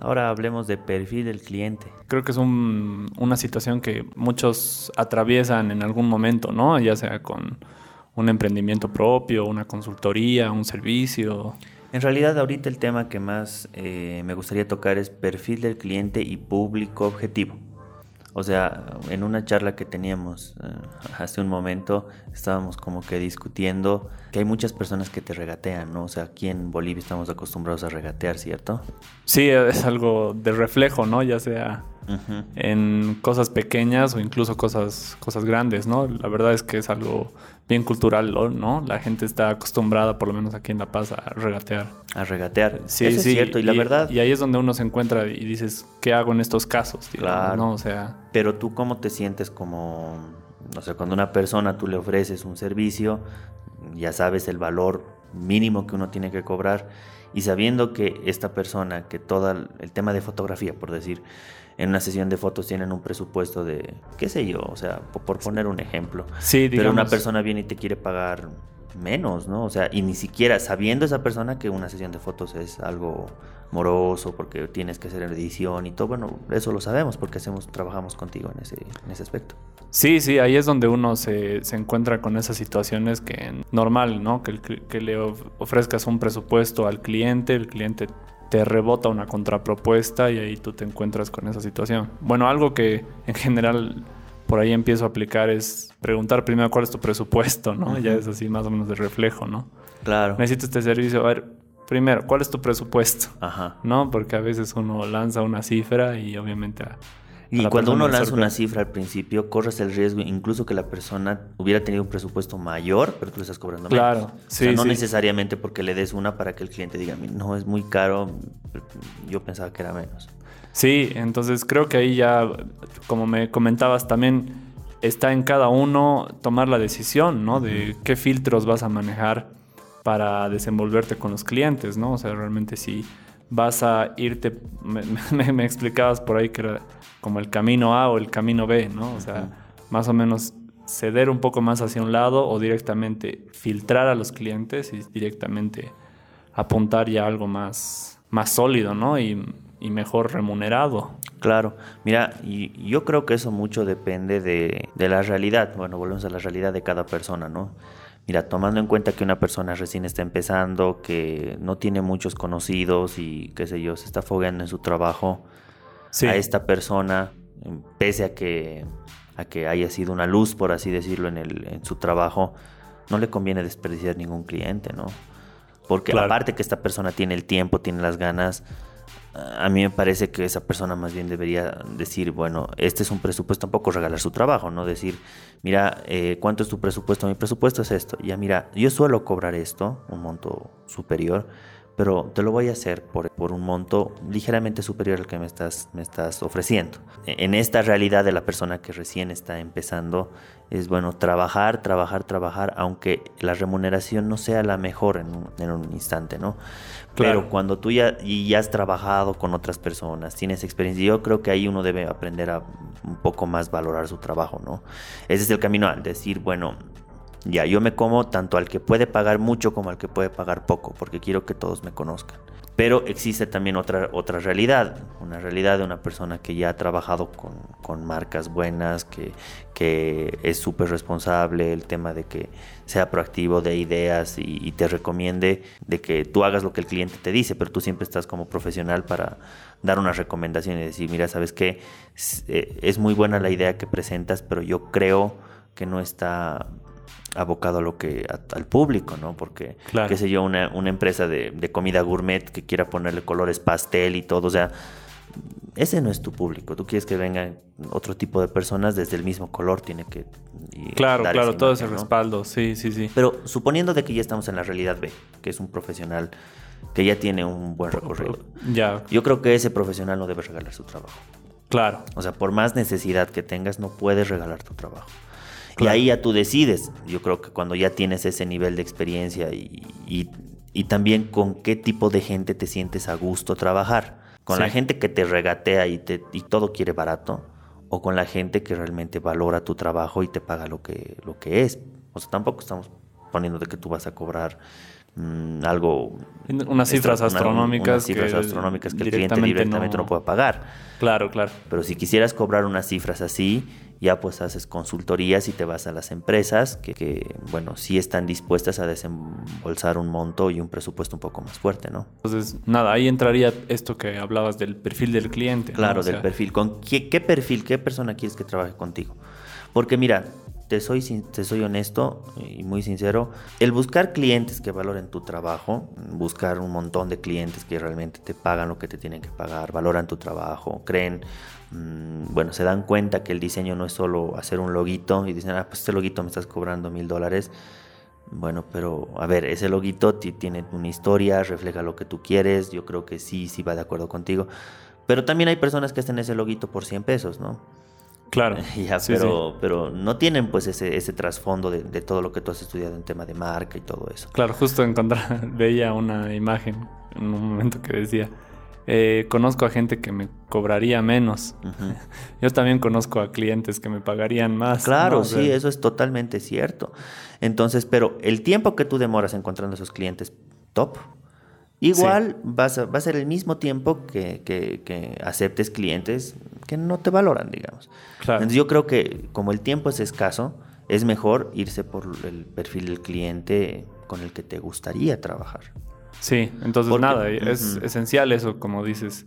ahora hablemos de perfil del cliente. Creo que es una situación que muchos atraviesan en algún momento, ¿no? Ya sea con un emprendimiento propio, una consultoría, un servicio. En realidad ahorita el tema que más eh, me gustaría tocar es perfil del cliente y público objetivo. O sea, en una charla que teníamos eh, hace un momento, estábamos como que discutiendo que hay muchas personas que te regatean, ¿no? O sea, aquí en Bolivia estamos acostumbrados a regatear, ¿cierto? Sí, es algo de reflejo, ¿no? Ya sea en cosas pequeñas o incluso cosas, cosas grandes, ¿no? La verdad es que es algo bien cultural, ¿no? La gente está acostumbrada, por lo menos aquí en La Paz, a regatear. A regatear, sí, Eso es cierto, y, la verdad... Y ahí es donde uno se encuentra y dices, ¿qué hago en estos casos? claro. ¿no? O sea... Pero tú cómo te sientes como, no sé, cuando una persona tú le ofreces un servicio, ya sabes el valor mínimo que uno tiene que cobrar, y sabiendo que esta persona, que todo el tema de fotografía, por decir, en una sesión de fotos tienen un presupuesto de, qué sé yo, o sea, por, poner un ejemplo. Sí, Pero una persona viene y te quiere pagar menos, ¿no? O sea, y ni siquiera sabiendo esa persona que una sesión de fotos es algo moroso porque tienes que hacer edición y todo, bueno, eso lo sabemos porque hacemos, trabajamos contigo en ese, en ese aspecto. Sí, sí, ahí es donde uno se, se encuentra con esas situaciones que normal, ¿no? Que, que le ofrezcas un presupuesto al cliente, el cliente te rebota una contrapropuesta y ahí tú te encuentras con esa situación. Bueno, algo que en general por ahí empiezo a aplicar es preguntar primero cuál es tu presupuesto, ¿no? Ya es así más o menos de reflejo, ¿no? Claro. Necesito este servicio. A ver, primero, ¿cuál es tu presupuesto? Ajá. ¿No? Porque a veces uno lanza una cifra y obviamente y cuando uno lanza una cifra al principio, corres el riesgo incluso que la persona hubiera tenido un presupuesto mayor, pero tú le estás cobrando claro, menos. Sí, o sea, no necesariamente porque le des una para que el cliente diga, no, es muy caro, yo pensaba que era menos. Sí, entonces creo que ahí ya, como me comentabas también, está en cada uno tomar la decisión, ¿no? De qué filtros vas a manejar para desenvolverte con los clientes, ¿no? O sea, realmente si vas a irte, me, me explicabas por ahí que era como el camino A o el camino B, ¿no? O sea, más o menos ceder un poco más hacia un lado o directamente filtrar a los clientes y directamente apuntar ya algo más, más sólido, ¿no? Y, mejor remunerado. Claro, mira, y yo creo que eso mucho depende de, de, la realidad, bueno, volvemos a la realidad de cada persona, ¿no? Mira, tomando en cuenta que una persona recién está empezando, que no tiene muchos conocidos y qué sé yo, se está fogueando en su trabajo, a esta persona, pese a que, a que haya sido una luz, por así decirlo, en, el, en su trabajo, no le conviene desperdiciar ningún cliente, ¿no? Porque aparte que esta persona tiene el tiempo, tiene las ganas, a mí me parece que esa persona más bien debería decir, bueno, este es un presupuesto, tampoco regalar su trabajo, ¿no? Decir, mira, eh, ¿cuánto es tu presupuesto? Mi presupuesto es esto. Ya mira, yo suelo cobrar esto, un monto superior, pero te lo voy a hacer por, por, un monto ligeramente superior al que me estás, me estás ofreciendo. E, en esta realidad de la persona que recién está empezando, es bueno trabajar, trabajar, trabajar, aunque la remuneración no sea la mejor en un, en un instante, ¿no? Pero cuando tú ya, ya has trabajado con otras personas, tienes experiencia, yo creo que ahí uno debe aprender a un poco más valorar su trabajo, ¿no? Ese es el camino al decir, bueno, ya, yo me como tanto al que puede pagar mucho como al que puede pagar poco, porque quiero que todos me conozcan. Pero existe también otra, otra realidad, una realidad de una persona que ya ha trabajado con, con marcas buenas, que, que es súper responsable, el tema de que sea proactivo de ideas y, te recomiende de que tú hagas lo que el cliente te dice, pero tú siempre estás como profesional para dar una recomendación y decir, mira, sabes que eh, es muy buena la idea que presentas, pero yo creo que no está abocado a lo que al público, ¿no? Porque, qué sé yo, una, una empresa de, comida gourmet que quiera ponerle colores pastel y todo, o sea, ese no es tu público. Tú quieres que vengan otro tipo de personas desde el mismo color, tiene que. claro, claro, todo ese respaldo, sí, sí, sí. Pero suponiendo de que ya estamos en la realidad B, que es un profesional que ya tiene un buen recorrido. Ya. Yo creo que ese profesional no debe regalar su trabajo. Claro. O sea, por más necesidad que tengas, no puedes regalar tu trabajo. Y ahí ya tú decides. Yo creo que cuando ya tienes ese nivel de experiencia y, también con qué tipo de gente te sientes a gusto trabajar. Con la gente que te regatea y, te, y todo quiere barato o con la gente que realmente valora tu trabajo y te paga lo que, lo que es. O sea, tampoco estamos poniendo de que tú vas a cobrar mm, algo... Unas cifras extra- una- astronómicas. unas cifras que astronómicas que el cliente directamente directamente no puede pagar. Claro, claro. Pero si quisieras cobrar unas cifras así, ya pues haces consultorías y te vas a las empresas que, que, bueno, sí están dispuestas a desembolsar un monto y un presupuesto un poco más fuerte, ¿no? Entonces, nada, ahí entraría esto que hablabas del perfil del cliente. ¿no? Claro, O sea, del perfil. ¿Con qué, qué perfil, qué persona quieres que trabaje contigo? Porque mira, te soy, te soy honesto y muy sincero, el buscar clientes que valoren tu trabajo, buscar un montón de clientes que realmente te pagan lo que te tienen que pagar, valoran tu trabajo, creen, bueno, se dan cuenta que el diseño no es solo hacer un loguito y dicen, ah, pues este loguito me estás cobrando mil dólares. Bueno, pero a ver, ese loguito ti- tiene una historia, refleja lo que tú quieres, yo creo que sí, sí va de acuerdo contigo. Pero también hay personas que hacen ese loguito por 100 pesos, ¿no? Claro. Ya, Sí, pero, pero no tienen pues ese, ese trasfondo de, de todo lo que tú has estudiado en tema de marca y todo eso. Claro, justo encontrar, veía una imagen en un momento que decía, eh, conozco a gente que me cobraría menos. Yo también conozco a clientes que me pagarían más. Claro, ¿no? O sea, sí, eso es totalmente cierto. Entonces, pero el tiempo que tú demoras encontrando esos clientes top, igual vas a- va a ser el mismo tiempo que, que- que aceptes clientes que no te valoran, digamos. Claro. Entonces, yo creo que como el tiempo es escaso, es mejor irse por el perfil del cliente con el que te gustaría trabajar. Sí, entonces Porque- nada, es esencial eso, como dices,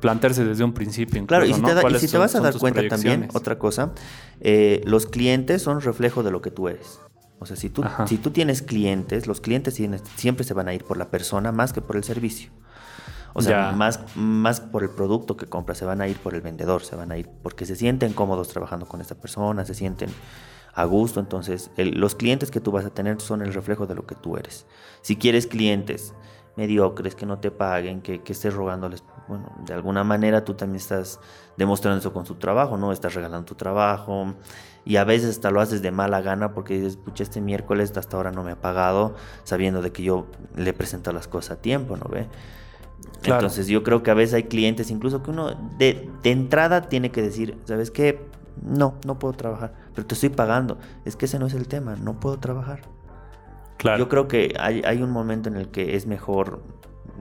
plantearse desde un principio. Claro, y incluso, si ¿no? te, da- y ¿Cuáles si te son- vas a dar cuenta también, otra cosa, eh, los clientes son reflejo de lo que tú eres. O sea, si tú, Ajá. si tú tienes clientes, los clientes siempre se van a ir por la persona más que por el servicio. O sea, Ya. más, más por el producto que compras, se van a ir por el vendedor, se van a ir porque se sienten cómodos trabajando con esta persona, se sienten a gusto. Entonces, el- los clientes que tú vas a tener son el reflejo de lo que tú eres. Si quieres clientes mediocres, que no te paguen, que, que estés rogándoles, bueno, de alguna manera tú también estás demostrando eso con su trabajo, ¿no? Estás regalando tu trabajo y a veces hasta lo haces de mala gana porque dices, pucha, este miércoles hasta ahora no me ha pagado, sabiendo de que yo le presento las cosas a tiempo, ¿no ve? Claro. Entonces yo creo que a veces hay clientes, incluso que uno de, de entrada tiene que decir, ¿sabes qué? No, no puedo trabajar, pero te estoy pagando. Es que ese no es el tema, no puedo trabajar. Claro. Yo creo que hay, hay un momento en el que es mejor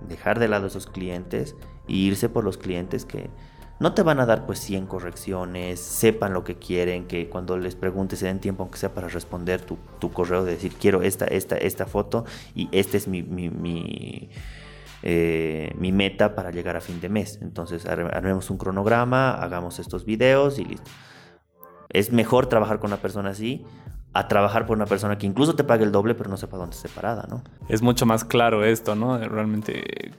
dejar de lado esos clientes e irse por los clientes que no te van a dar pues 100 correcciones, sepan lo que quieren, que cuando les preguntes se den tiempo aunque sea para responder tu, tu correo de decir quiero esta, esta, esta foto y este es mi, mi, mi, eh, mi meta para llegar a fin de mes. Entonces ar- armemos un cronograma, hagamos estos videos y listo. Es mejor trabajar con una persona así a trabajar por una persona que incluso te pague el doble, pero no sepa dónde esté parada, ¿no? es mucho más claro esto, ¿no? Realmente,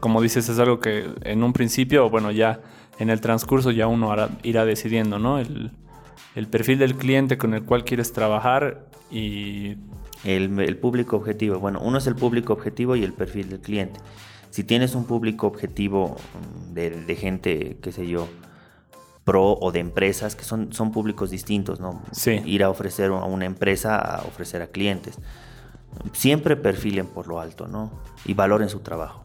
como dices, es algo que en un principio, bueno, ya en el transcurso ya uno hará- irá decidiendo, ¿no? El, el perfil del cliente con el cual quieres trabajar y El, el público objetivo, bueno, uno es el público objetivo y el perfil del cliente. Si tienes un público objetivo mm, de, de gente, qué sé yo, pro o de empresas, que son, son públicos distintos, ¿no? Sí. Ir a ofrecer a una empresa a ofrecer a clientes. Siempre perfilen por lo alto, ¿no? Y valoren su trabajo.